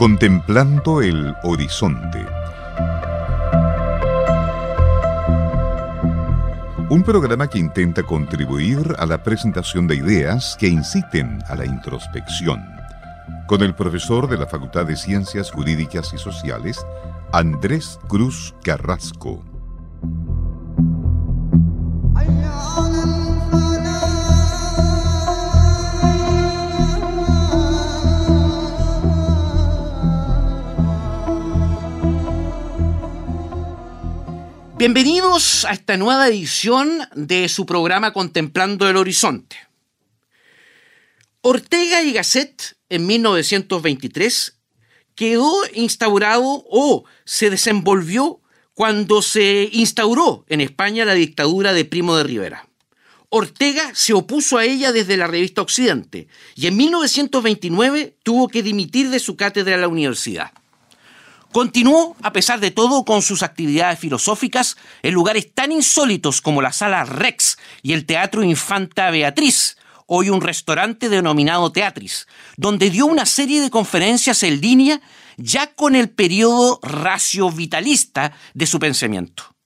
Contemplando el horizonte. Un programa que intenta contribuir a la presentación de ideas que inciten a la introspección. Con el profesor de la Facultad de Ciencias Jurídicas y Sociales, Andrés Cruz Carrasco. Bienvenidos a esta nueva edición de su programa Contemplando el Horizonte. Ortega y Gasset en 1923 quedó instaurado o se desenvolvió cuando se instauró en España la dictadura de Primo de Rivera. Ortega se opuso a ella desde la revista Occidente y en 1929 tuvo que dimitir de su cátedra en la universidad. Continuó, a pesar de todo, con sus actividades filosóficas en lugares tan insólitos como la Sala Rex y el Teatro Infanta Beatriz, hoy un restaurante denominado Teatris, donde dio una serie de conferencias en línea ya con el periodo racio-vitalista de su pensamiento.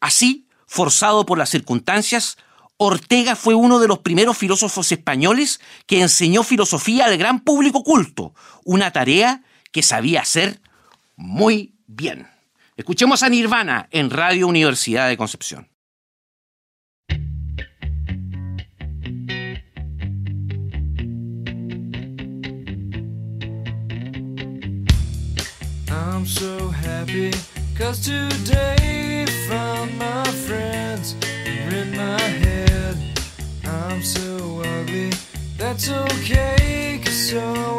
Así, forzado por las circunstancias, Ortega fue uno de los primeros filósofos españoles que enseñó filosofía al gran público culto, una tarea que sabía hacer muy bien. Escuchemos a Nirvana en Radio Universidad de Concepción. I'm so happy cause today found my friends in my head. I'm so ugly, that's okay cause so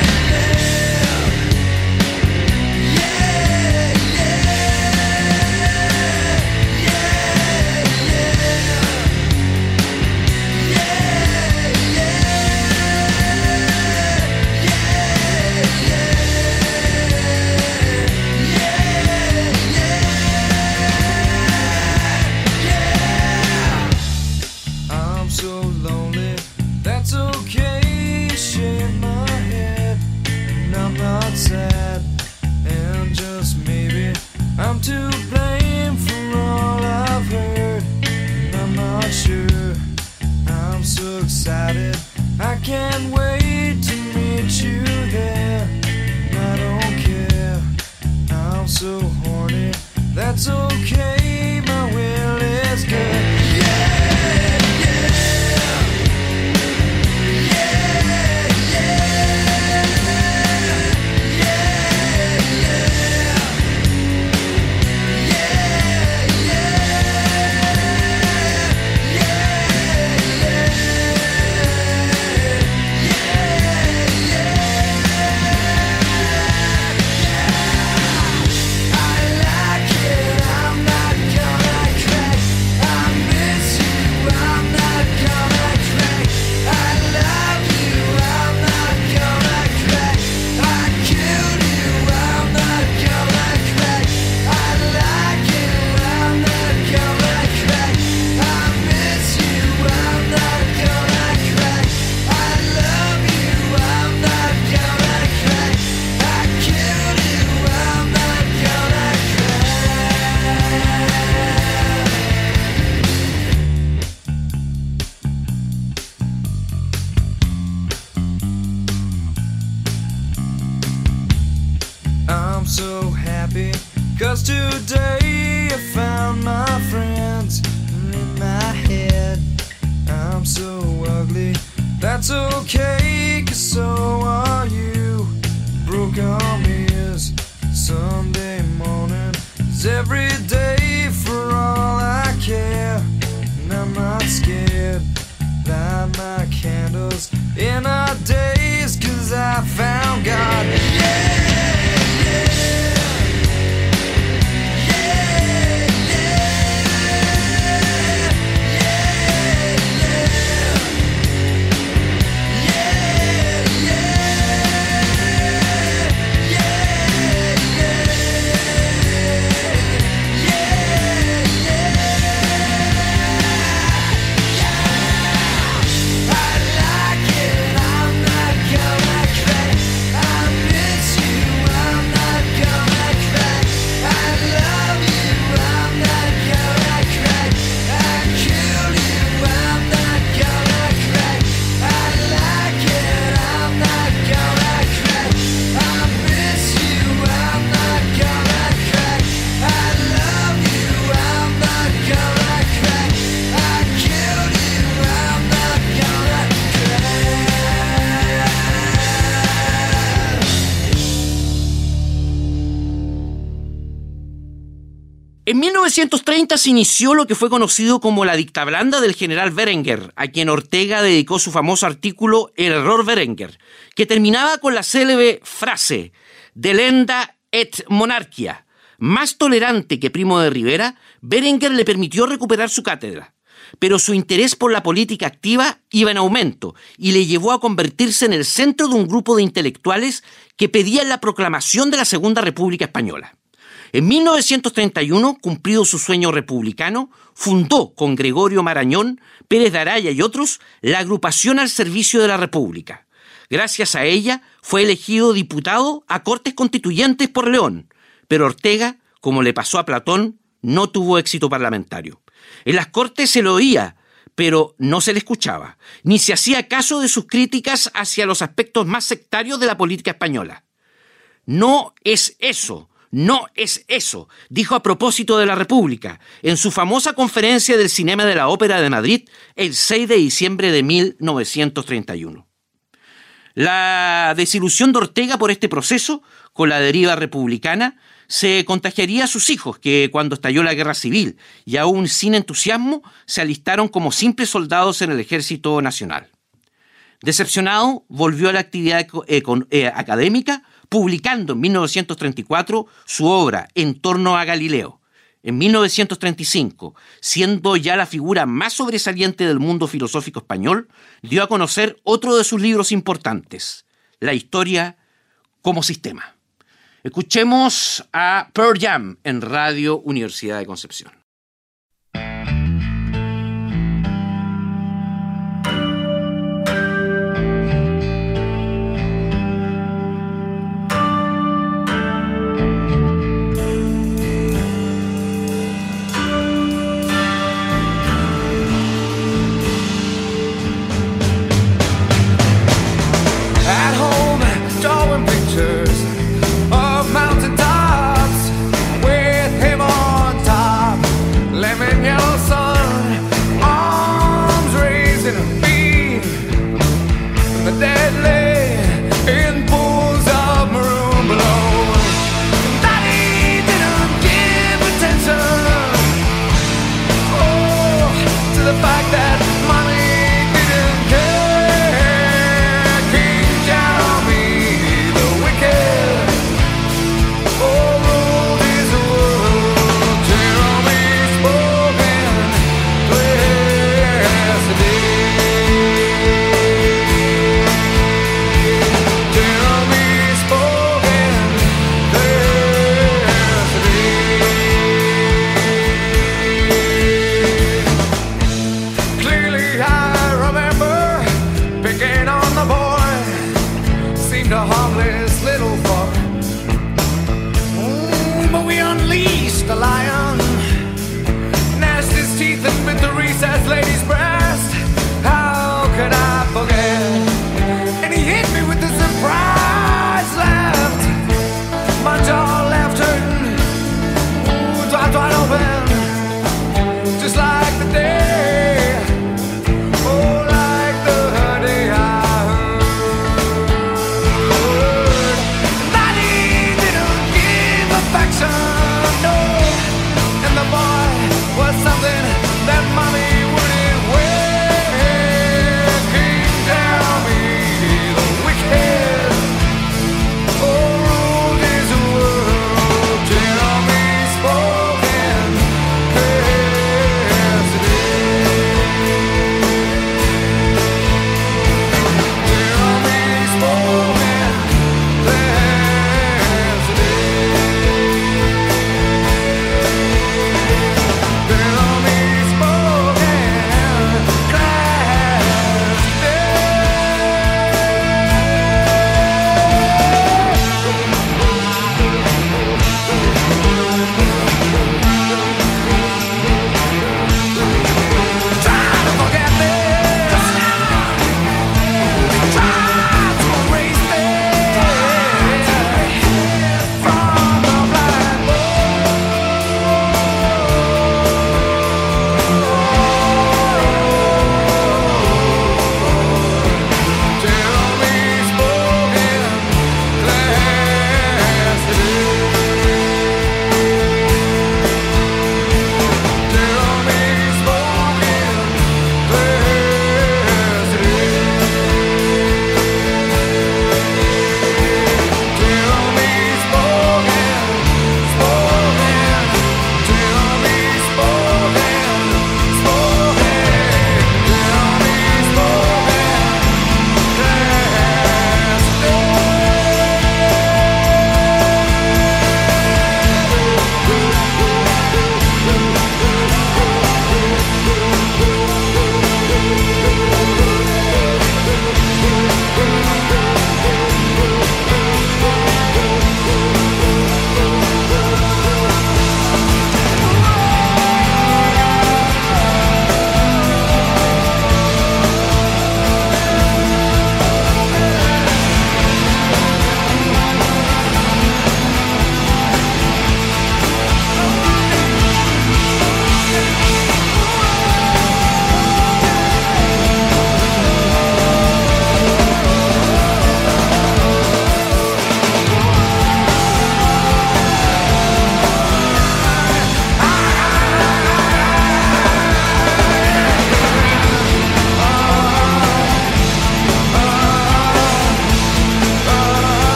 En 1930 se inició lo que fue conocido como la dicta blanda del general Berenguer, a quien Ortega dedicó su famoso artículo El error Berenguer, que terminaba con la célebre frase Delenda et monarquia. Más tolerante que Primo de Rivera, Berenguer le permitió recuperar su cátedra pero su interés por la política activa iba en aumento y le llevó a convertirse en el centro de un grupo de intelectuales que pedían la proclamación de la Segunda República Española. En 1931, cumplido su sueño republicano, fundó con Gregorio Marañón, Pérez de Araya y otros la agrupación al servicio de la República. Gracias a ella fue elegido diputado a Cortes Constituyentes por León, pero Ortega, como le pasó a Platón, no tuvo éxito parlamentario. En las Cortes se lo oía, pero no se le escuchaba, ni se hacía caso de sus críticas hacia los aspectos más sectarios de la política española. No es eso, no es eso, dijo a propósito de la República, en su famosa conferencia del Cinema de la Ópera de Madrid el 6 de diciembre de 1931. La desilusión de Ortega por este proceso, con la deriva republicana, se contagiaría a sus hijos, que cuando estalló la guerra civil y aún sin entusiasmo, se alistaron como simples soldados en el ejército nacional. Decepcionado, volvió a la actividad eh, académica, publicando en 1934 su obra En torno a Galileo. En 1935, siendo ya la figura más sobresaliente del mundo filosófico español, dio a conocer otro de sus libros importantes, La historia como sistema. Escuchemos a Pearl Jam en Radio Universidad de Concepción.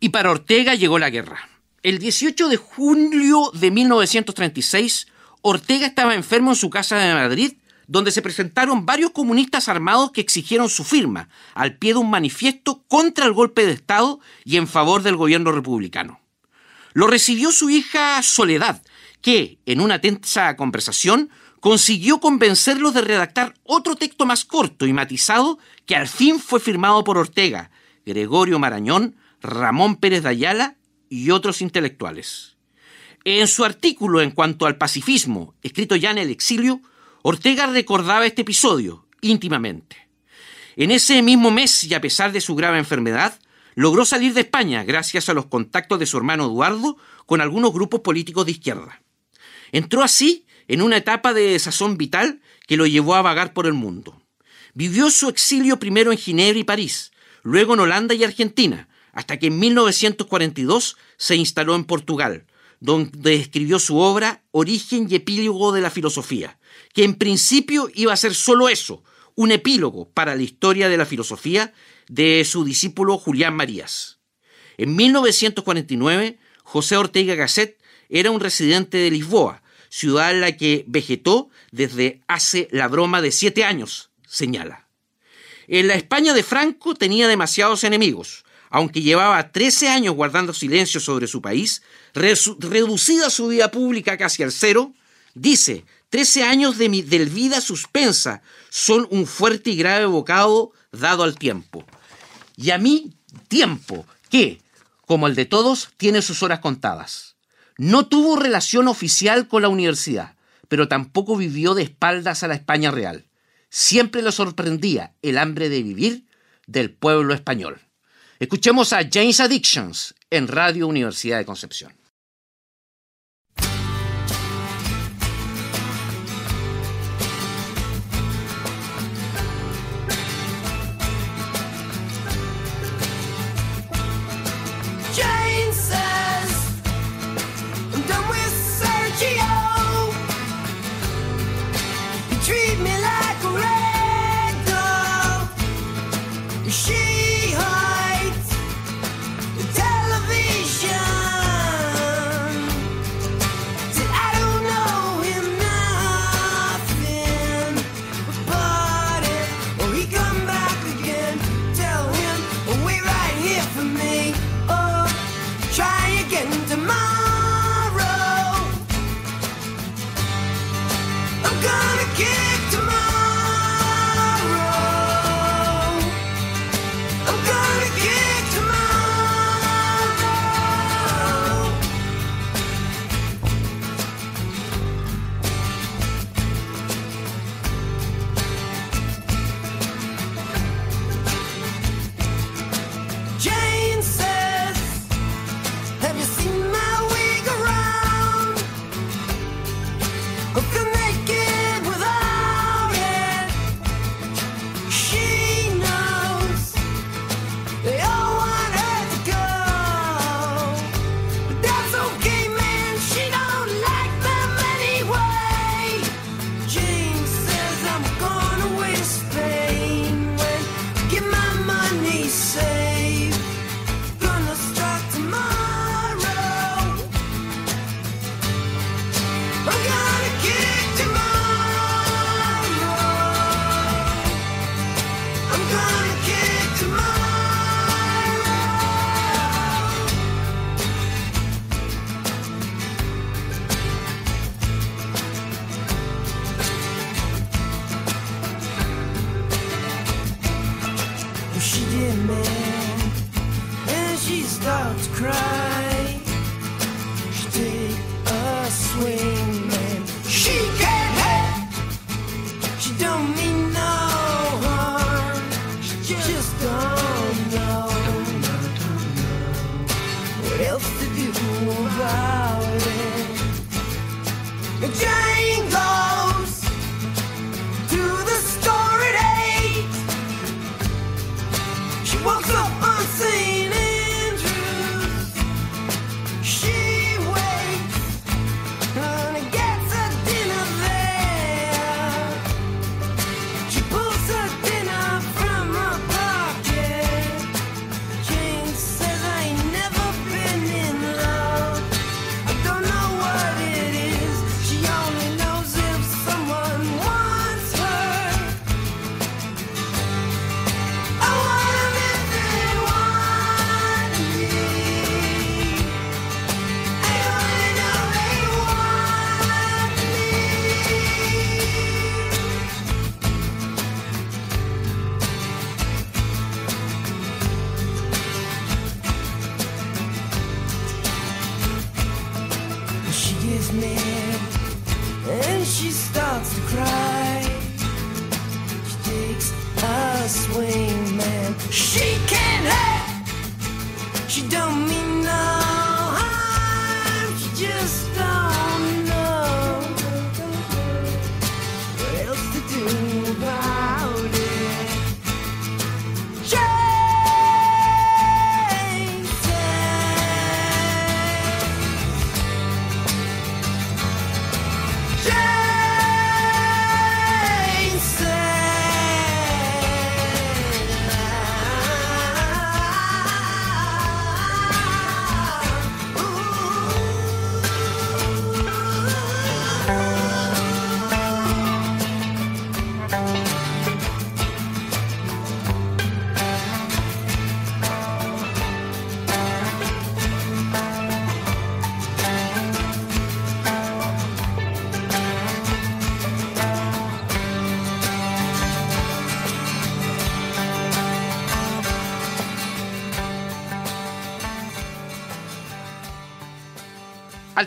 Y para Ortega llegó la guerra. El 18 de julio de 1936, Ortega estaba enfermo en su casa de Madrid, donde se presentaron varios comunistas armados que exigieron su firma, al pie de un manifiesto contra el golpe de Estado y en favor del gobierno republicano. Lo recibió su hija Soledad, que, en una tensa conversación, consiguió convencerlos de redactar otro texto más corto y matizado que al fin fue firmado por Ortega, Gregorio Marañón, Ramón Pérez de Ayala y otros intelectuales. En su artículo en cuanto al pacifismo, escrito ya en el exilio, Ortega recordaba este episodio íntimamente. En ese mismo mes, y a pesar de su grave enfermedad, logró salir de España gracias a los contactos de su hermano Eduardo con algunos grupos políticos de izquierda. Entró así en una etapa de desazón vital que lo llevó a vagar por el mundo. Vivió su exilio primero en Ginebra y París, luego en Holanda y Argentina, hasta que en 1942 se instaló en Portugal, donde escribió su obra Origen y Epílogo de la Filosofía, que en principio iba a ser solo eso, un epílogo para la historia de la filosofía de su discípulo Julián Marías. En 1949, José Ortega Gasset era un residente de Lisboa, ciudad en la que vegetó desde hace la broma de siete años, señala. En la España de Franco tenía demasiados enemigos, aunque llevaba 13 años guardando silencio sobre su país, reducida su vida pública casi al cero, dice, 13 años de mi del vida suspensa son un fuerte y grave bocado dado al tiempo. Y a mí, tiempo, que, como el de todos, tiene sus horas contadas. No tuvo relación oficial con la universidad, pero tampoco vivió de espaldas a la España real. Siempre le sorprendía el hambre de vivir del pueblo español. Escuchemos a James Addictions en Radio Universidad de Concepción.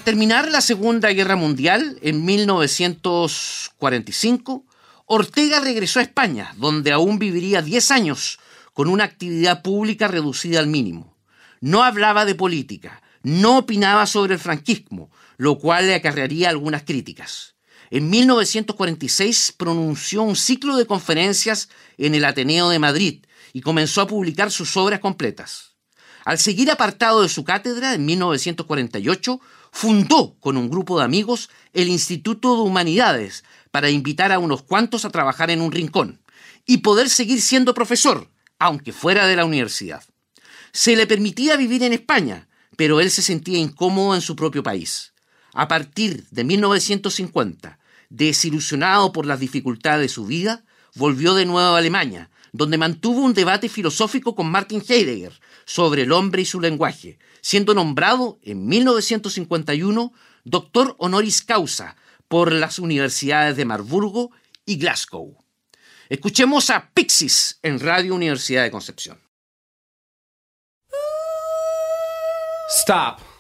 Al terminar la Segunda Guerra Mundial, en 1945, Ortega regresó a España, donde aún viviría 10 años, con una actividad pública reducida al mínimo. No hablaba de política, no opinaba sobre el franquismo, lo cual le acarrearía algunas críticas. En 1946 pronunció un ciclo de conferencias en el Ateneo de Madrid y comenzó a publicar sus obras completas. Al seguir apartado de su cátedra, en 1948, fundó con un grupo de amigos el Instituto de Humanidades para invitar a unos cuantos a trabajar en un rincón y poder seguir siendo profesor, aunque fuera de la universidad. Se le permitía vivir en España, pero él se sentía incómodo en su propio país. A partir de 1950, desilusionado por las dificultades de su vida, volvió de nuevo a Alemania, donde mantuvo un debate filosófico con Martin Heidegger sobre el hombre y su lenguaje, siendo nombrado en 1951 doctor honoris causa por las universidades de Marburgo y Glasgow. Escuchemos a Pixies en Radio Universidad de Concepción. Stop.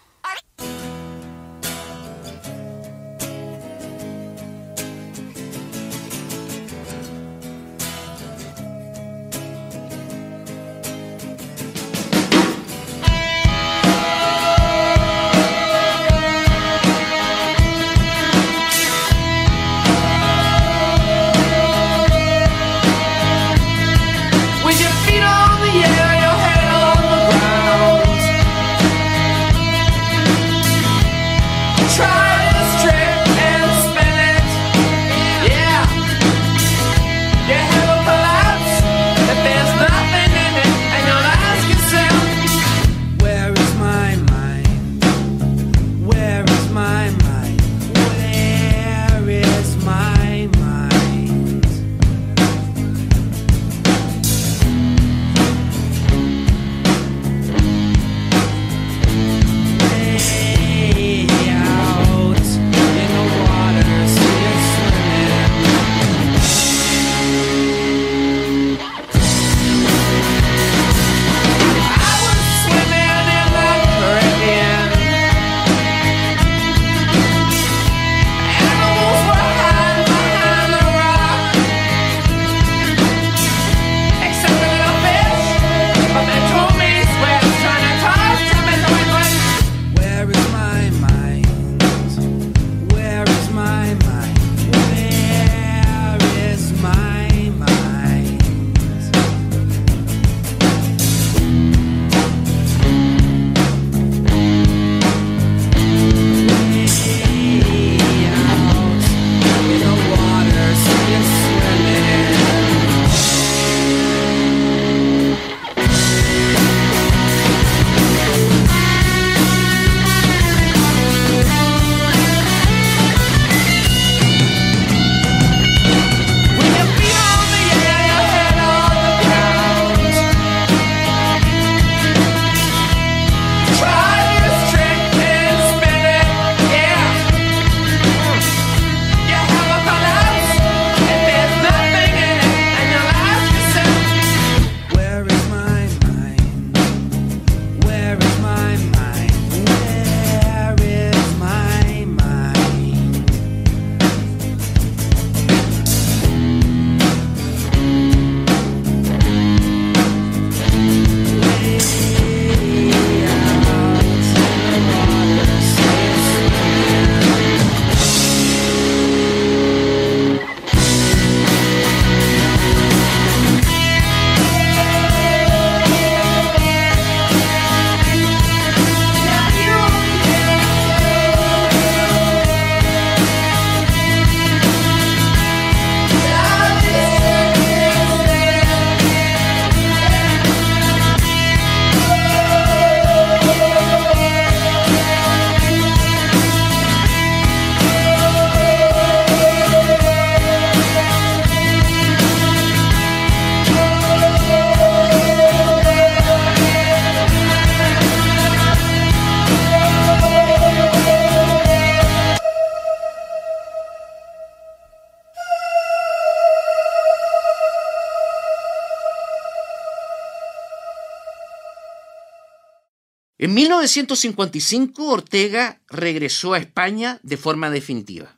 En 1955 Ortega regresó a España de forma definitiva.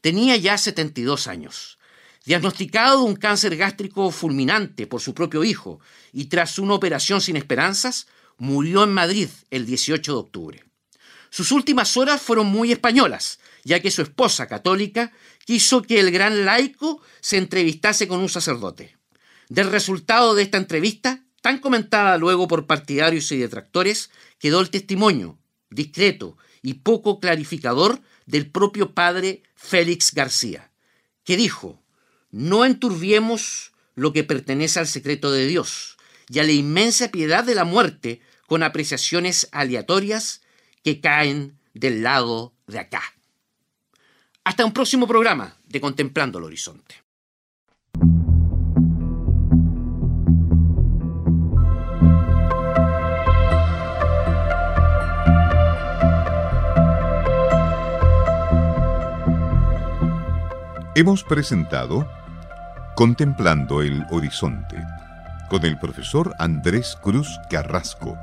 Tenía ya 72 años. Diagnosticado de un cáncer gástrico fulminante por su propio hijo y tras una operación sin esperanzas, murió en Madrid el 18 de octubre. Sus últimas horas fueron muy españolas, ya que su esposa católica quiso que el gran laico se entrevistase con un sacerdote. Del resultado de esta entrevista, tan comentada luego por partidarios y detractores, quedó el testimonio, discreto y poco clarificador, del propio padre Félix García, que dijo, no enturbiemos lo que pertenece al secreto de Dios y a la inmensa piedad de la muerte con apreciaciones aleatorias que caen del lado de acá. Hasta un próximo programa de Contemplando el Horizonte. Hemos presentado Contemplando el Horizonte con el profesor Andrés Cruz Carrasco